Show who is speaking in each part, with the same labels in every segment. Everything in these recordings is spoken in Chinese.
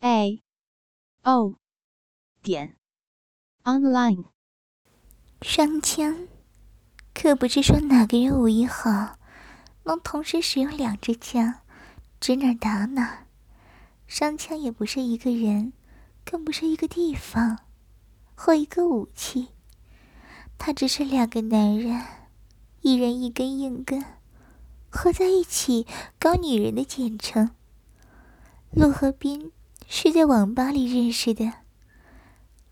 Speaker 1: a o 点 online
Speaker 2: 双枪，可不是说哪个人武艺好，能同时使用两支枪，指哪打哪。双枪也不是一个人，更不是一个地方，或一个武器，它只是两个男人，一人一根硬根，合在一起搞女人的简称。陆和斌。是在网吧里认识的。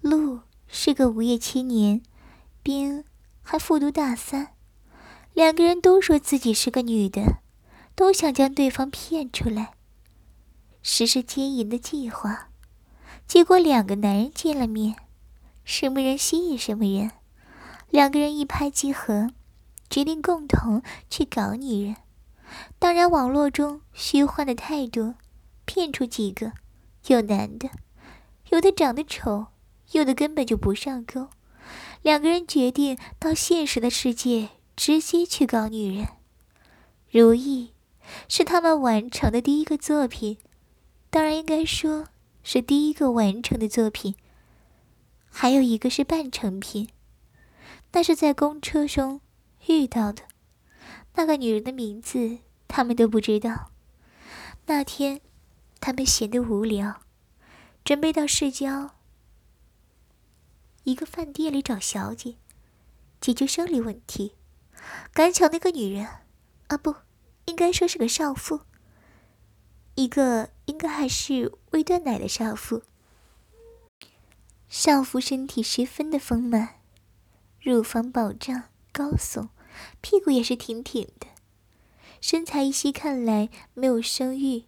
Speaker 2: 陆是个无业青年，冰还复读大三，两个人都说自己是个女的，都想将对方骗出来，实施奸淫的计划。结果两个男人见了面，什么人吸引什么人，两个人一拍即合，决定共同去搞女人。当然，网络中虚幻的太多，骗出几个。有男的，有的长得丑，有的根本就不上钩。两个人决定到现实的世界直接去搞女人。如意是他们完成的第一个作品，当然应该说是第一个完成的作品。还有一个是半成品，那是在公车中遇到的。那个女人的名字他们都不知道。那天。他们闲得无聊，准备到市郊一个饭店里找小姐，解决生理问题。赶巧那个女人，啊不，应该说是个少妇，一个应该还是未断奶的少妇。少妇身体十分的丰满，乳房饱胀高耸，屁股也是挺挺的，身材依稀看来没有生育。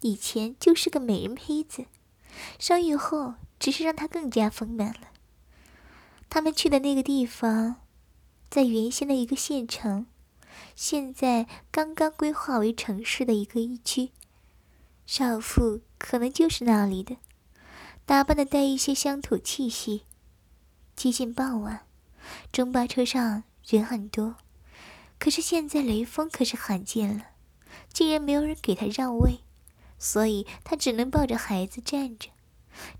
Speaker 2: 以前就是个美人胚子，生育后只是让她更加丰满了。他们去的那个地方，在原先的一个县城，现在刚刚规划为城市的一个一区。少妇可能就是那里的，打扮的带一些乡土气息。接近傍晚，中巴车上人很多，可是现在雷锋可是罕见了，竟然没有人给他让位。所以他只能抱着孩子站着，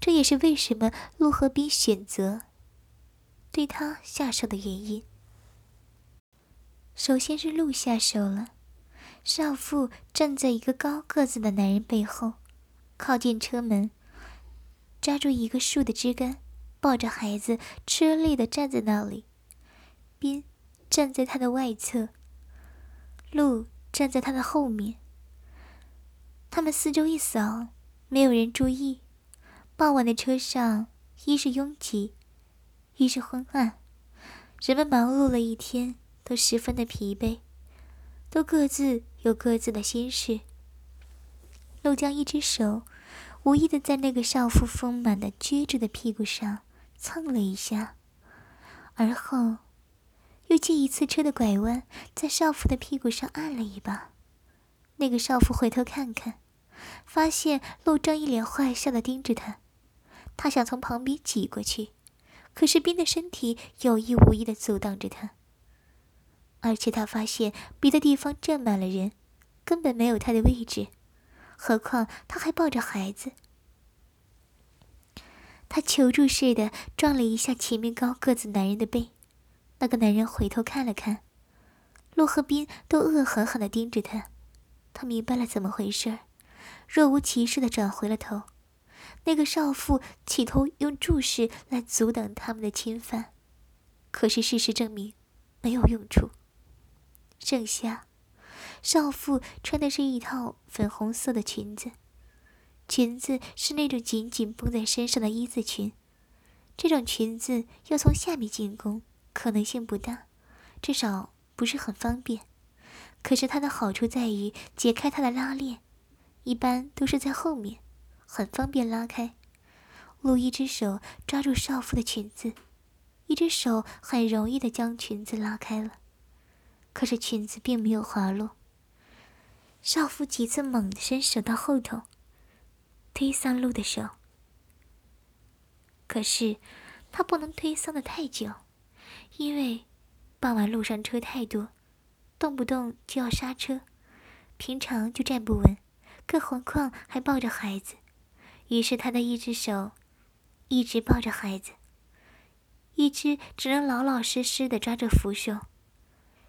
Speaker 2: 这也是为什么陆和斌选择对他下手的原因。首先是陆下手了，少妇站在一个高个子的男人背后，靠近车门，抓住一个树的枝干，抱着孩子吃力的站在那里。斌站在他的外侧，陆站在他的后面。他们四周一扫，没有人注意。傍晚的车上，一是拥挤，一是昏暗。人们忙碌了一天，都十分的疲惫，都各自有各自的心事。陆江一只手无意的在那个少妇丰满的撅着的屁股上蹭了一下，而后又借一次车的拐弯，在少妇的屁股上按了一把。那个少妇回头看看。发现陆正一脸坏笑的盯着他，他想从旁边挤过去，可是冰的身体有意无意的阻挡着他。而且他发现别的地方站满了人，根本没有他的位置，何况他还抱着孩子。他求助似的撞了一下前面高个子男人的背，那个男人回头看了看，陆和冰都恶狠狠的盯着他，他明白了怎么回事儿。若无其事的转回了头，那个少妇企图用注视来阻挡他们的侵犯，可是事实证明没有用处。剩下，少妇穿的是一套粉红色的裙子，裙子是那种紧紧绷在身上的一字裙，这种裙子要从下面进攻可能性不大，至少不是很方便。可是它的好处在于解开它的拉链。一般都是在后面，很方便拉开。陆一只手抓住少妇的裙子，一只手很容易的将裙子拉开了，可是裙子并没有滑落。少妇几次猛地伸手到后头，推搡路的手，可是他不能推搡的太久，因为傍晚路上车太多，动不动就要刹车，平常就站不稳，更何况还抱着孩子。于是他的一只手一直抱着孩子，一只只能老老实实的抓着扶手。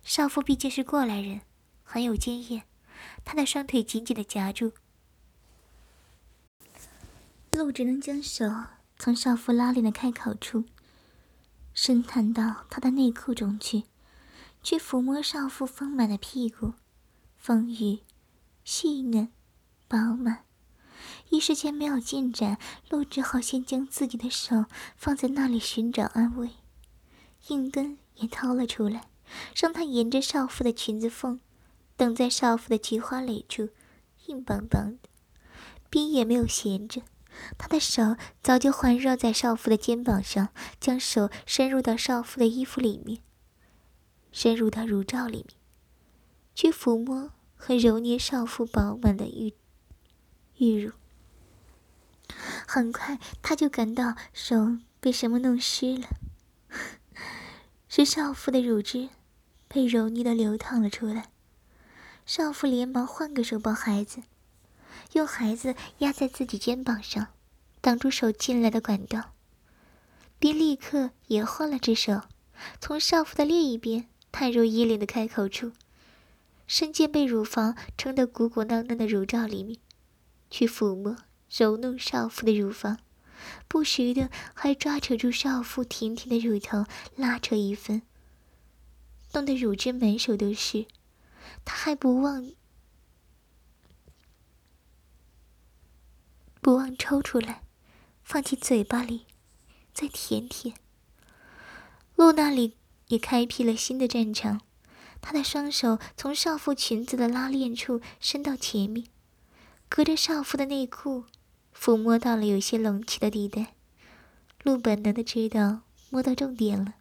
Speaker 2: 少妇毕竟是过来人，很有经验。他的双腿紧紧的夹住，陆只能将手从少妇拉链的开口处伸探到她的内裤中去，去抚摸少妇丰满的屁股，丰腴、细嫩、饱满。一时间没有进展，陆只好先将自己的手放在那里寻找安慰，硬根也掏了出来，让他沿着少妇的裙子缝。等在少妇的菊花蕾处，硬邦邦的，冰也没有闲着，他的手早就环绕在少妇的肩膀上，将手伸入到少妇的衣服里面，深入到乳罩里面，去抚摸和揉捏少妇饱满的玉玉乳。很快，他就感到手被什么弄湿了，是少妇的乳汁被揉捏的流淌了出来。少妇连忙换个手抱孩子，用孩子压在自己肩膀上，挡住手进来的管道，并立刻也换了只手，从少妇的另一边探入衣领的开口处，伸进被乳房撑得鼓鼓囊囊的乳罩里面，去抚摸、揉弄少妇的乳房，不时的还抓扯住少妇挺挺的乳头，拉扯一分，弄得乳汁满手都是。他还不忘不忘抽出来，放进嘴巴里，再舔舔。路那里也开辟了新的战场，他的双手从少妇裙子的拉链处伸到前面，隔着少妇的内裤，抚摸到了有些隆起的地带。路本能的知道摸到重点了，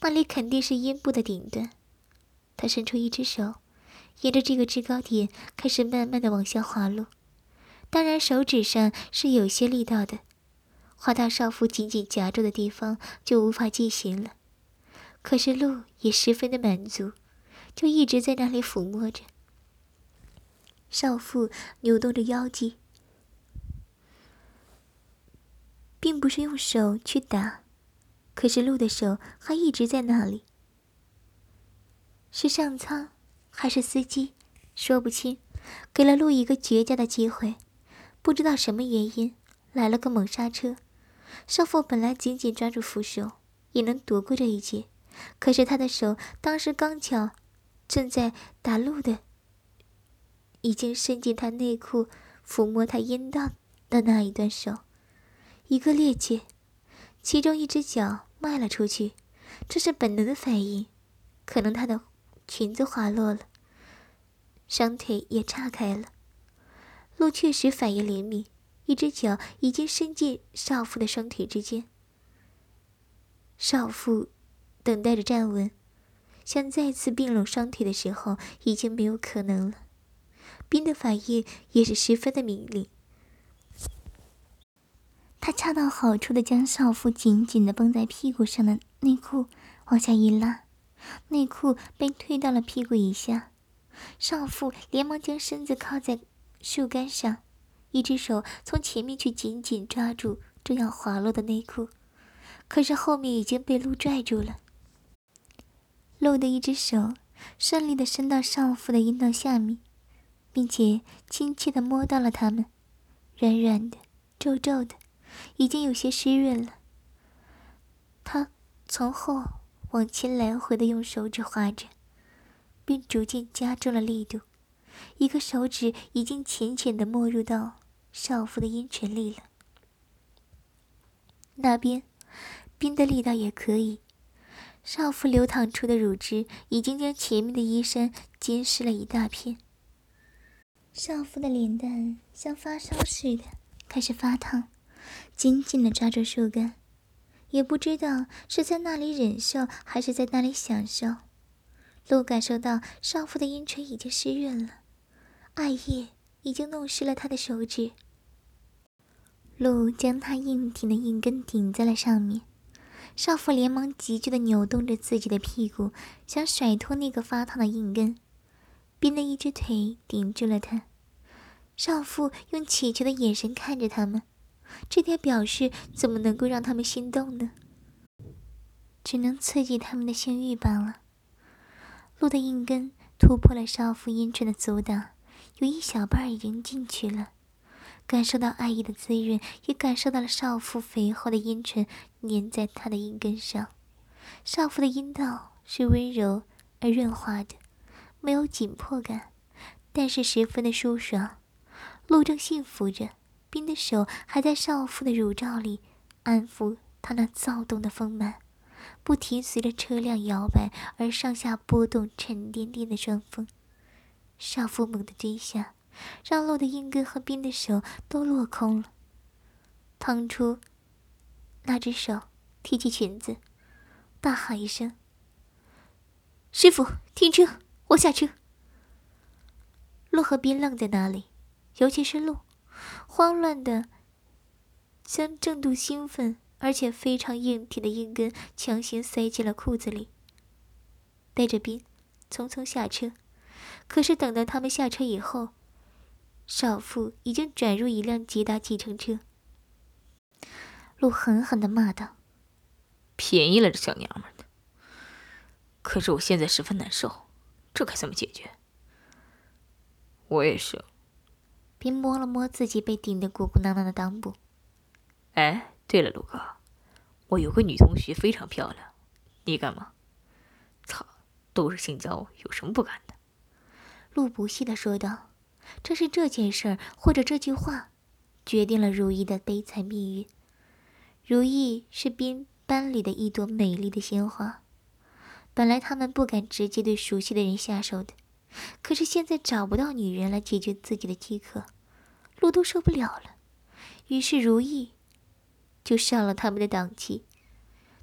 Speaker 2: 那里肯定是阴部的顶端。他伸出一只手。沿着这个制高点开始慢慢的往下滑落，当然手指上是有些力道的，滑到少妇紧紧夹住的地方就无法进行了。可是鹿也十分的满足，就一直在那里抚摸着。少妇扭动着腰肌，并不是用手去打，可是鹿的手还一直在那里。是上苍。还是司机，说不清，给了路一个绝佳的机会。不知道什么原因，来了个猛刹车。少妇本来紧紧抓住扶手，也能躲过这一劫。可是他的手当时刚巧正在打路的，已经伸进他内裤抚摸他阴道的那一段手，一个趔趄，其中一只脚迈了出去。这是本能的反应，可能他的。裙子滑落了，双腿也岔开了。鹿确实反应灵敏，一只脚已经伸进少妇的双腿之间。少妇等待着站稳，想再次并拢双腿的时候，已经没有可能了。冰的反应也是十分的敏锐，他恰到好处的将少妇紧紧的绷在屁股上的内裤往下一拉。内裤被推到了屁股以下，少妇连忙将身子靠在树干上，一只手从前面去紧紧抓住正要滑落的内裤，可是后面已经被鹿拽住了。鹿的一只手顺利的伸到少妇的阴道下面，并且亲切的摸到了它们，软软的、皱皱的，已经有些湿润了。他从后。往前来回的用手指划着，并逐渐加重了力度。一个手指已经浅浅的没入到少妇的阴唇里了。那边，冰的力道也可以。少妇流淌出的乳汁已经将前面的衣衫浸湿了一大片。少妇的脸蛋像发烧似的，开始发烫，紧紧的抓住树干，也不知道是在那里忍受，还是在那里享受。鹿感受到少妇的阴唇已经湿润了，艾叶已经弄湿了他的手指。鹿将他硬挺的硬根顶在了上面，少妇连忙急剧的扭动着自己的屁股，想甩脱那个发烫的硬根。冰的一只腿顶住了他，少妇用乞求的眼神看着他们，这点表示怎么能够让他们心动呢？只能刺激他们的性欲罢了。鹿的硬根突破了少妇阴唇的阻挡，有一小半已经进去了，感受到爱意的滋润，也感受到了少妇肥厚的阴唇粘在他的阴根上。少妇的阴道是温柔而润滑的。没有紧迫感，但是十分的舒爽。陆正幸福着，冰的手还在少妇的乳罩里安抚她那躁动的丰满，不停随着车辆摇摆而上下波动，沉甸甸的双峰。少妇猛地追下，让陆的硬根和冰的手都落空了。腾出那只手，提起裙子，大喊一声：“师傅，停车！”我下车。陆和斌愣在那里，尤其是陆，慌乱的将正度兴奋而且非常硬挺的硬根强行塞进了裤子里，带着斌匆匆下车。可是等到他们下车以后，少妇已经转入一辆捷达计程车。陆狠狠的骂道：“
Speaker 3: 便宜了这小娘们的！可是我现在十分难受。”这该怎么解决？我也是。
Speaker 2: 并摸了摸自己被顶得鼓鼓囊囊的裆部。
Speaker 3: 哎，对了，陆哥，我有个女同学非常漂亮，你干嘛？操，都是性交，有什么不敢的？
Speaker 2: 陆不屑的说道：“正是这件事儿，或者这句话，决定了如意的悲惨命运。如意是宾班里的一朵美丽的鲜花。”本来他们不敢直接对熟悉的人下手的，可是现在找不到女人来解决自己的饥渴，路都受不了了。于是如意就上了他们的当气。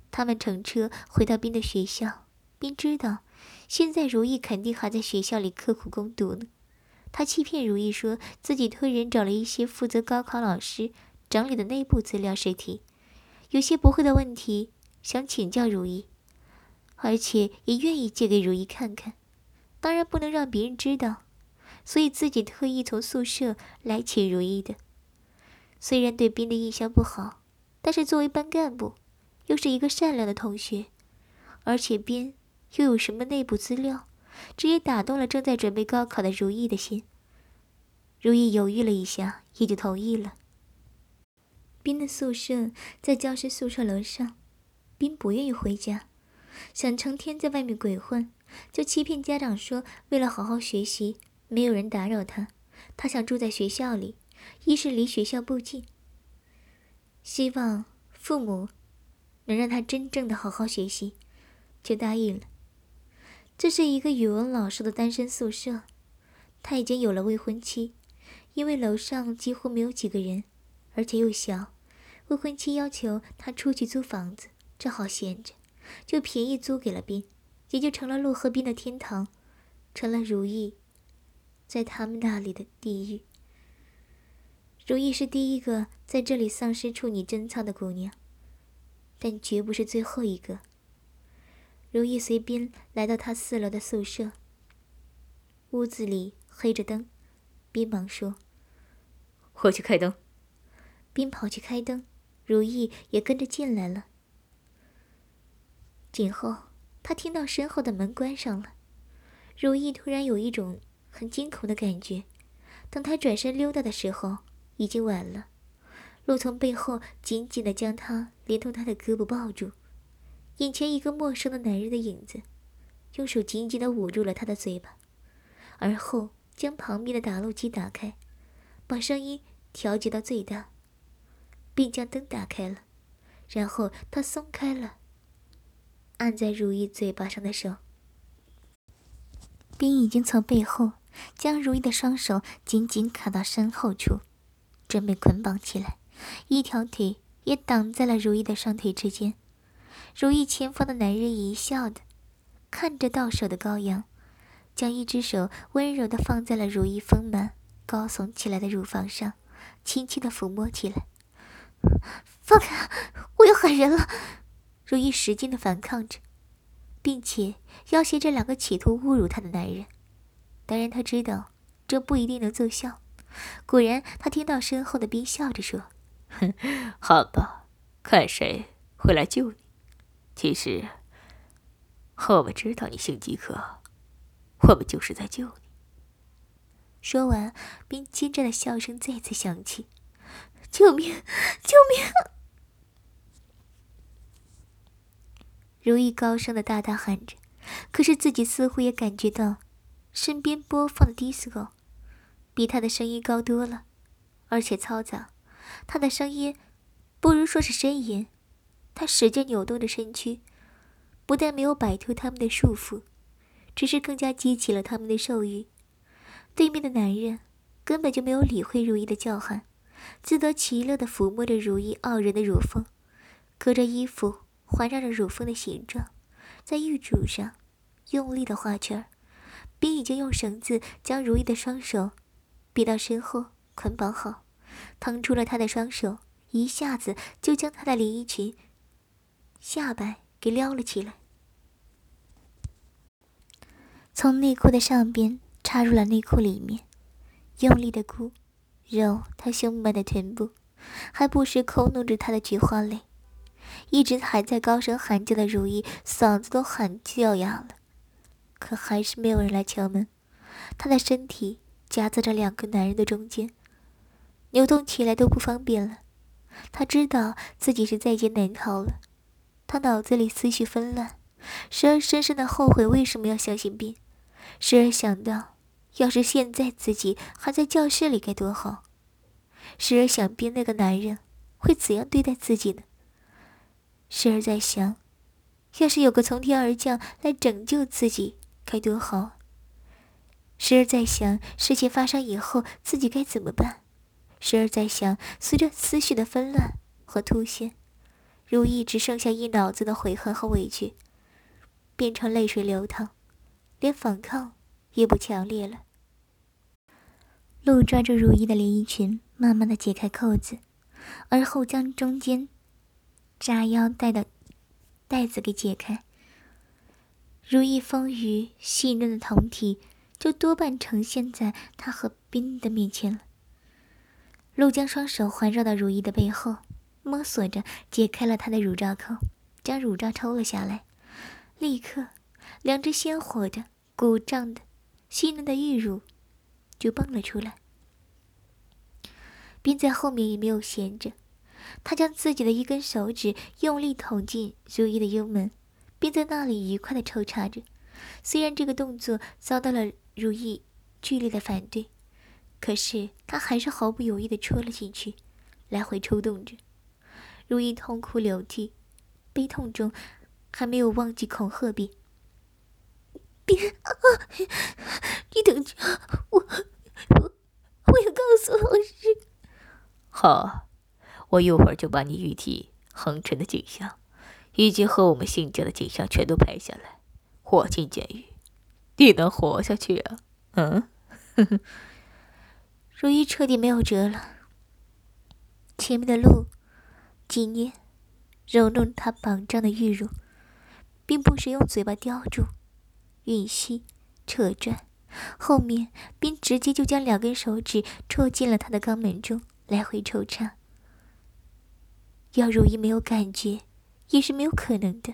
Speaker 2: 他们乘车回到斌的学校，斌知道现在如意肯定还在学校里刻苦攻读呢。他欺骗如意说自己托人找了一些负责高考老师整理的内部资料试题，有些不会的问题想请教如意。而且也愿意借给如意看看，当然不能让别人知道，所以自己特意从宿舍来请如意的。虽然对斌的印象不好，但是作为班干部，又是一个善良的同学，而且斌又有什么内部资料，这也打动了正在准备高考的如意的心。如意犹豫了一下，也就同意了。斌的宿舍在教师宿舍楼上，斌不愿意回家。想成天在外面鬼混，就欺骗家长说为了好好学习，没有人打扰他，他想住在学校里，一是离学校不近，希望父母能让他真正的好好学习，就答应了。这是一个语文老师的单身宿舍，他已经有了未婚妻，因为楼上几乎没有几个人，而且又小，未婚妻要求他出去租房子，正好闲着。就便宜租给了斌，也就成了陆和斌的天堂，成了如意在他们那里的地狱。如意是第一个在这里丧失处女贞操的姑娘，但绝不是最后一个。如意随斌来到他四楼的宿舍，屋子里黑着灯，斌忙说：“
Speaker 3: 我去开灯。”
Speaker 2: 斌跑去开灯，如意也跟着进来了。紧后，他听到身后的门关上了。如意突然有一种很惊恐的感觉。等他转身溜达的时候，已经晚了。陆从背后紧紧地将他连同他的胳膊抱住，眼前一个陌生的男人的影子，用手紧紧地捂住了他的嘴巴，而后将旁边的打录机打开，把声音调节到最大，并将灯打开了。然后他松开了。按在如意嘴巴上的手，冰已经从背后将如意的双手紧紧卡到身后处，准备捆绑起来，一条腿也挡在了如意的双腿之间。如意前方的男人一笑的看着到手的羔羊，将一只手温柔的放在了如意丰满高耸起来的乳房上，轻轻的抚摸起来。放开！我要喊人了！如意使劲的反抗着，并且要挟这两个企图侮辱她的男人。当然，他知道这不一定能奏效。果然，他听到身后的冰笑着说：“
Speaker 3: 哼，好吧，看谁会来救你。其实，我们知道你性饥渴，我们就是在救你。”
Speaker 2: 说完，冰尖战的笑声再次响起：“救命！救命！”如意高声的大大喊着，可是自己似乎也感觉到，身边播放的 disco。比他的声音高多了，而且嘈杂。他的声音不如说是呻吟。他使劲扭动着身躯，不但没有摆脱他们的束缚，只是更加激起了他们的兽欲。对面的男人根本就没有理会如意的叫喊，自得其乐地抚摸着如意傲人的乳峰，隔着衣服环绕着乳峰的形状，在玉柱上用力的画圈。并已经用绳子将如意的双手。逼到身后，捆绑好，腾出了他的双手，一下子就将他的连衣裙下摆给撩了起来，从内裤的上边插入了内裤里面，用力的箍揉他胸满的臀部，还不时抠弄着他的菊花蕾。一直还在高声喊叫的如意嗓子都喊叫哑了，可还是没有人来敲门，她的身体。夹在这两个男人的中间，扭动起来都不方便了。她知道自己是在劫难逃了，她脑子里思绪纷乱，时而深深的后悔为什么要相信兵，时而想到要是现在自己还在教室里该多好，时而想边那个男人会怎样对待自己呢？时而在想，要是有个从天而降来拯救自己该多好。时而在想事情发生以后自己该怎么办，时而在想随着思绪的纷乱和突现，如意只剩下一脑子的悔恨和委屈，变成泪水流淌，连反抗也不强烈了。陆抓住如意的连衣裙，慢慢的解开扣子，而后将中间扎腰带的带子给解开。如意丰腴细嫩的胴体。就多半呈现在他和冰的面前了。陆江双手环绕到如意的背后，摸索着解开了她的乳罩扣，将乳罩抽了下来。立刻，两只鲜活的、鼓胀的、细嫩的玉乳就蹦了出来。冰在后面也没有闲着，他将自己的一根手指用力捅进如意的幽门，并在那里愉快地抽插着。虽然这个动作遭到了。如意剧烈的反对，可是他还是毫不犹豫的戳了进去，来回抽动着。如意痛哭流涕，悲痛中还没有忘记恐吓别：“别啊！你等着，我我我要告诉老师。”
Speaker 3: 好，我一会儿就把你玉体横陈的景象，以及和我们性交的景象全都拍下来，火进监狱。你能活下去啊？嗯，
Speaker 2: 如意彻底没有辙了。前面的路，纪念揉弄她绑胀的玉乳，并不时用嘴巴叼住、吮吸、扯转，后面便直接就将两根手指戳进了她的肛门中，来回抽插。要如意没有感觉，也是没有可能的。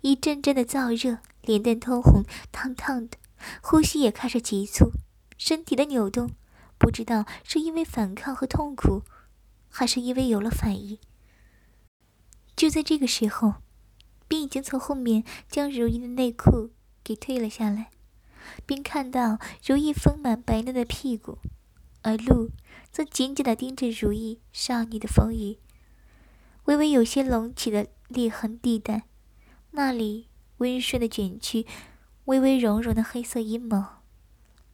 Speaker 2: 一阵阵的燥热，脸蛋通红，烫烫的，呼吸也开始急促，身体的扭动，不知道是因为反抗和痛苦，还是因为有了反应。就在这个时候，并已经从后面将如意的内裤给退了下来，并看到如意丰满白嫩的屁股，而鹿则紧紧地盯着如意少女的丰腴，微微有些隆起的裂痕地带。那里温顺的卷曲，微微绒绒的黑色阴毛，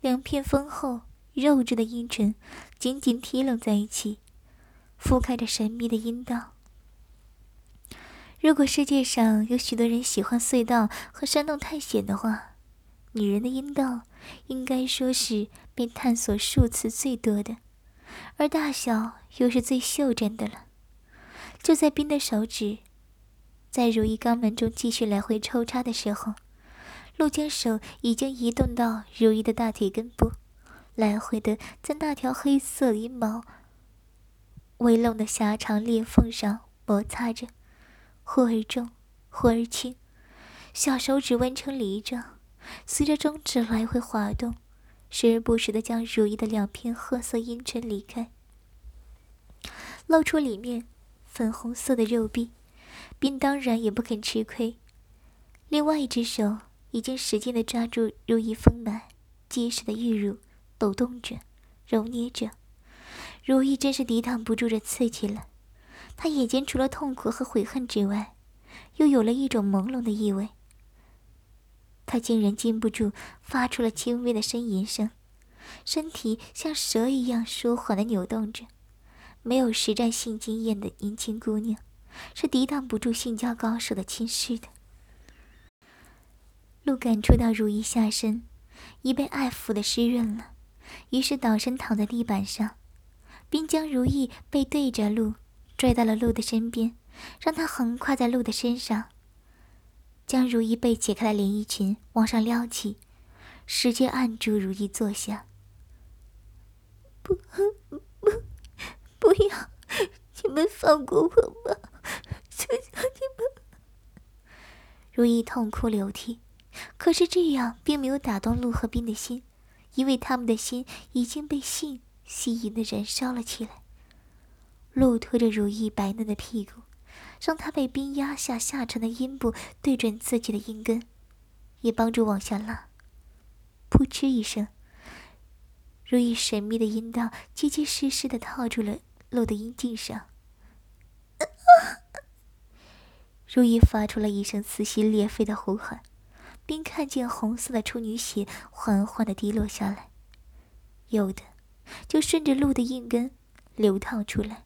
Speaker 2: 两片丰厚肉质的阴唇紧紧贴拢在一起，覆盖着神秘的阴道。如果世界上有许多人喜欢隧道和山洞探险的话，女人的阴道应该说是被探索数次最多的，而大小又是最袖珍的了。就在冰的手指在如意肛门中继续来回抽插的时候，陆江手已经移动到如意的大腿根部，来回的在那条黑色阴毛微隆的狭长裂缝上摩擦着。忽而重，忽而轻，小手指弯成梨状，随着中指来回滑动，时而不时的将如意的两片褐色阴唇离开，露出里面粉红色的肉壁。并当然也不肯吃亏，另外一只手已经使劲的抓住如意丰满、结实的玉乳，抖动着，揉捏着。如意真是抵挡不住这刺激了。他眼前除了痛苦和悔恨之外，又有了一种朦胧的意味。他竟然禁不住发出了轻微的呻吟声，身体像蛇一样舒缓的扭动着。没有实战性经验的年轻姑娘，是抵挡不住性交高手的侵蚀的。鹿感触到如意下身已被爱抚的湿润了，于是倒身躺在地板上，并将如意背对着鹿。拽到了鹿的身边，让他横跨在鹿的身上，将如意被解开的连衣裙往上撩起，使劲按住如意坐下。不 不要！你们放过我吧！求求你们！如意痛哭流涕，可是这样并没有打动陆和斌的心，因为他们的心已经被性吸引的燃烧了起来。露拖着如意白嫩的屁股，让她被冰压下下沉的阴部对准自己的阴根，也帮助往下拉。噗嗤一声，如意神秘的阴道结结实实的套住了露的阴茎上。如意发出了一声撕心裂肺的呼喊，并看见红色的处女血缓缓的滴落下来，有的就顺着露的阴根流淌出来。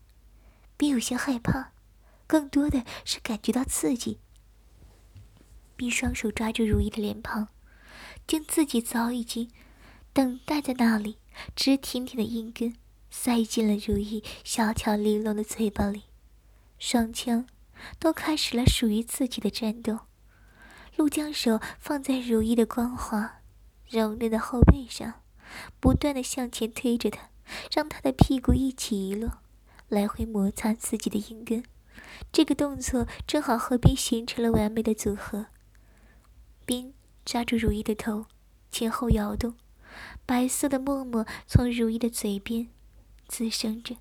Speaker 2: 并有些害怕，更多的是感觉到刺激。并双手抓住如意的脸庞，将自己早已经等待在那里直挺挺的阴根塞进了如意小巧玲珑的嘴巴里，双枪都开始了属于自己的战斗。陆将手放在如意的光滑、柔嫩的后背上，不断的向前推着她，让她的屁股一起一落。来回摩擦自己的阴根，这个动作正好和冰形成了完美的组合。冰抓住如意的头，前后摇动，白色的沫沫从如意的嘴边滋生着，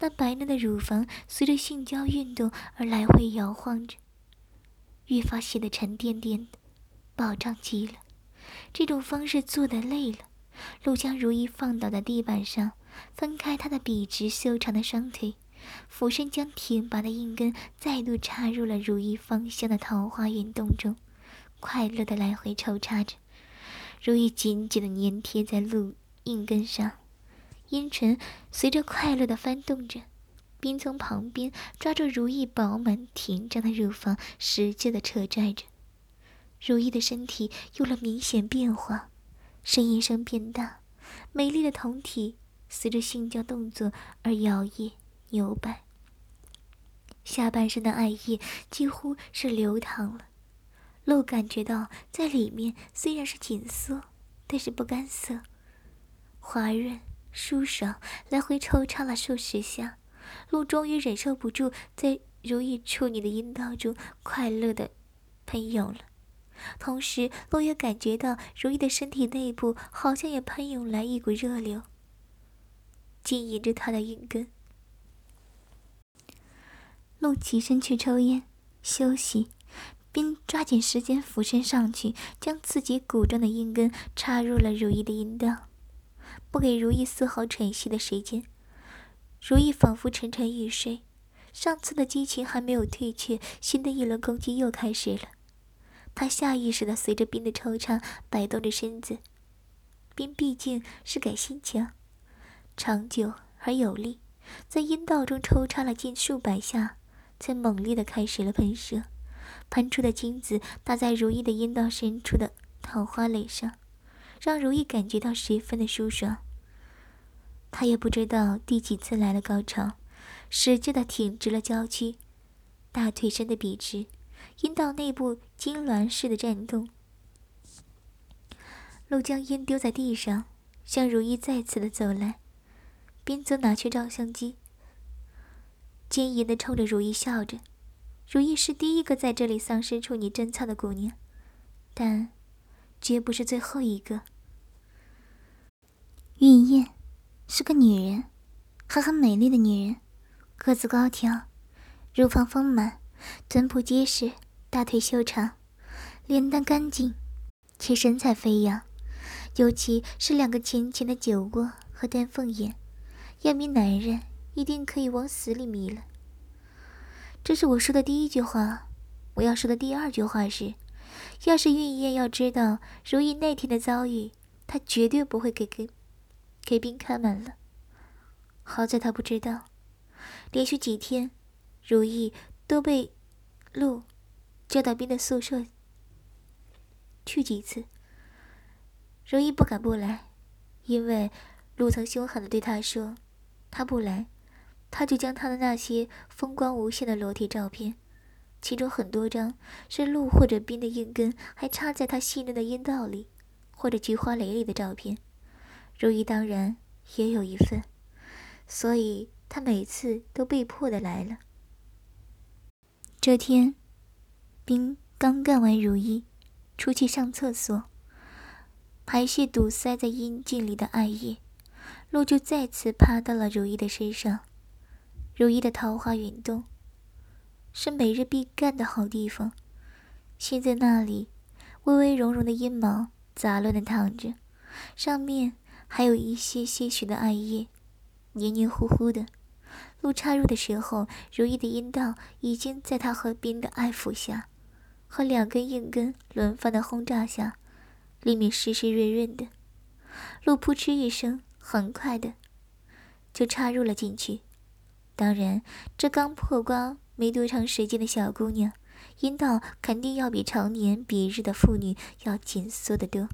Speaker 2: 那白嫩的乳房随着性交运动而来回摇晃着，越发显得沉甸甸的，饱胀极了。这种方式做得累了，陆将如意放倒在地板上。分开他的笔直修长的双腿，俯身将挺拔的硬根再度插入了如意芳香的桃花源洞中，快乐的来回抽插着。如意紧紧的粘贴在陆硬根上，阴唇随着快乐的翻动着，并从旁边抓住如意饱满挺胀的乳房，使劲的扯拽着。如意的身体有了明显变化，呻吟声变大，美丽的酮体。随着性交动作而摇曳扭摆，下半身的爱意几乎是流淌了。露感觉到在里面虽然是紧缩，但是不干涩，滑润舒爽，来回抽插了数十下，陆终于忍受不住，在如意处女的阴道中快乐的喷涌了。同时，露也感觉到如意的身体内部好像也喷涌来一股热流。经营着他的阴根，陆起身去抽烟休息，并抓紧时间俯身上去，将自己鼓胀的阴根插入了如意的阴道，不给如意丝毫喘息的时间。如意仿佛沉沉欲睡，上次的激情还没有退却，新的一轮攻击又开始了。他下意识的随着冰的抽插摆动着身子，冰毕竟是改心情。长久而有力，
Speaker 4: 在阴道中抽插了近数百下，才猛烈的开始了喷射，喷出的精子打在如意的阴道深处的桃花蕾上，让如意感觉到十分的舒爽。她也不知道第几次来了高潮，使劲的挺直了娇躯，大腿伸得笔直，阴道内部痉挛似的颤动。陆将烟丢在地上，向如意再次的走来，边则拿去照相机，奸淫的冲着如意笑着。如意是第一个在这里丧失处女贞操的姑娘，但绝不是最后一个。
Speaker 2: 玉燕是个女人，还很美丽的女人，个子高挑，乳房丰满，臀部结实，大腿修长，脸蛋干净，且身材飞扬。尤其是两个浅浅的酒窝和丹凤眼，要迷男人一定可以往死里迷了。这是我说的第一句话。我要说的第二句话是：要是玉燕要知道如意那天的遭遇，她绝对不会给给给兵开门了。好在她不知道，连续几天，如意都被陆叫到兵的宿舍去几次。如意不敢不来，因为陆曾凶狠的对他说：“他不来，他就将他的那些风光无限的裸体照片，其中很多张是鹿或者冰的硬根还插在他细嫩的阴道里，或者菊花蕾里的照片，如意当然也有一份，所以他每次都被迫的来了。这天，冰刚干完如意，出去上厕所。”排泄堵塞在阴茎里的艾叶，鹿就再次趴到了如意的身上。如意的桃花涌动是每日必干的好地方。现在那里微微绒绒的阴毛杂乱的躺着，上面还有一些些许的艾叶，黏黏糊糊的。鹿插入的时候，如意的阴道已经在他和冰的爱抚下，和两根硬根轮番的轰炸下。里面湿湿润润的，鹿扑哧一声，很快的就插入了进去。当然，这刚破光没多长时间的小姑娘，阴道肯定要比常年比日的妇女要紧缩得多，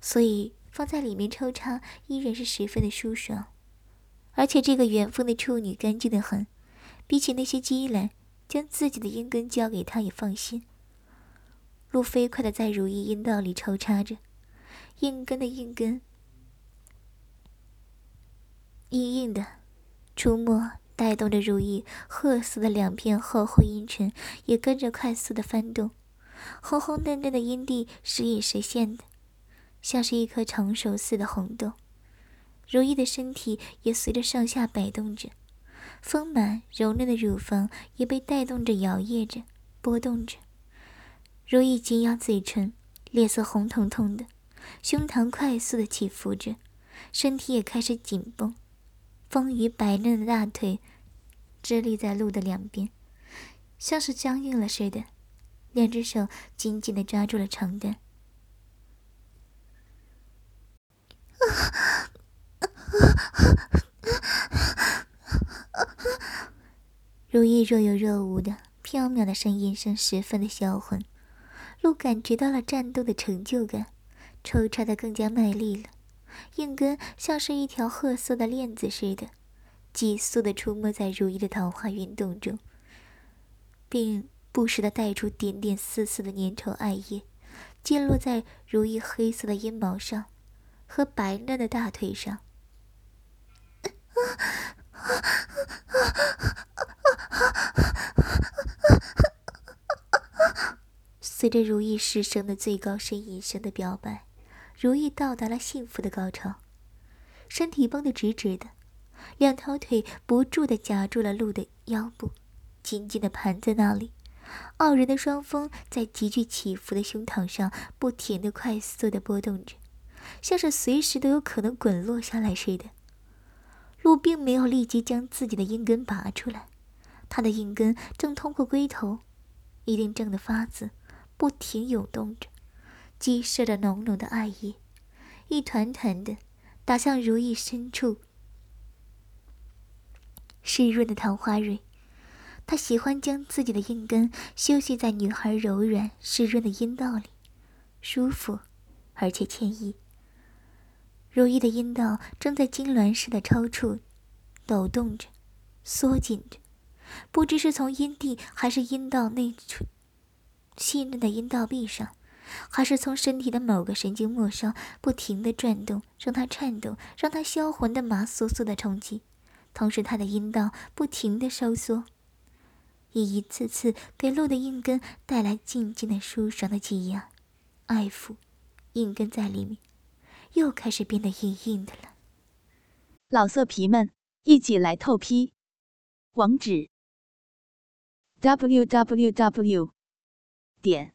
Speaker 2: 所以放在里面抽插依然是十分的舒爽。而且这个远方的处女干净的很，比起那些鸡来，将自己的阴根交给她也放心。路飞快的在如意阴道里抽插着，硬根的硬根，硬硬的，触摸带动着如意褐色的两片厚厚阴唇也跟着快速的翻动，红红嫩嫩的阴蒂时隐时现的，像是一颗成熟似的红豆。如意的身体也随着上下摆动着，丰满柔嫩的乳房也被带动着摇曳着，波动着。如意紧咬嘴唇，脸色红彤彤的，胸膛快速的起伏着，身体也开始紧绷，丰腴白嫩的大腿直立在路的两边，像是僵硬了似的，两只手紧紧的抓住了床单。如意若有若无的飘渺的声音声，十分的销魂。鹿感觉到了战斗的成就感，抽插的更加卖力了。硬根像是一条褐色的链子似的，急速的出没在如意的桃花运动中，并不时的带出点点丝丝的粘稠艾叶，溅落在如意黑色的阴毛上和白嫩的大腿上。随着如意失声的最高呻吟声的表白，如意到达了幸福的高潮，身体绷得直直的，两条腿不住地夹住了鹿的腰部，紧紧地盘在那里。傲人的双峰在急剧起伏的胸膛上不停地快速地波动着，像是随时都有可能滚落下来似的。鹿并没有立即将自己的阴根拔出来，他的阴根正通过龟头，一定正的发紫。不停涌动着，激射着浓浓的爱意，一团团的打向如意深处，湿润的桃花蕊。他喜欢将自己的阴根休息在女孩柔软湿润的阴道里，舒服而且惬意。如意的阴道正在痉挛似的抽搐、抖动着、缩紧着，不知是从阴蒂还是阴道内处细嫩的阴道壁上，还是从身体的某个神经末梢不停的转动，让它颤动，让它销魂的麻酥酥的冲击，同时他的阴道不停的收缩。以一次次给露的硬根带来静静的舒爽的挤压、爱抚，硬根在里面又开始变得硬硬的了。
Speaker 1: 老色皮们，一起来透批！网址：w w w 点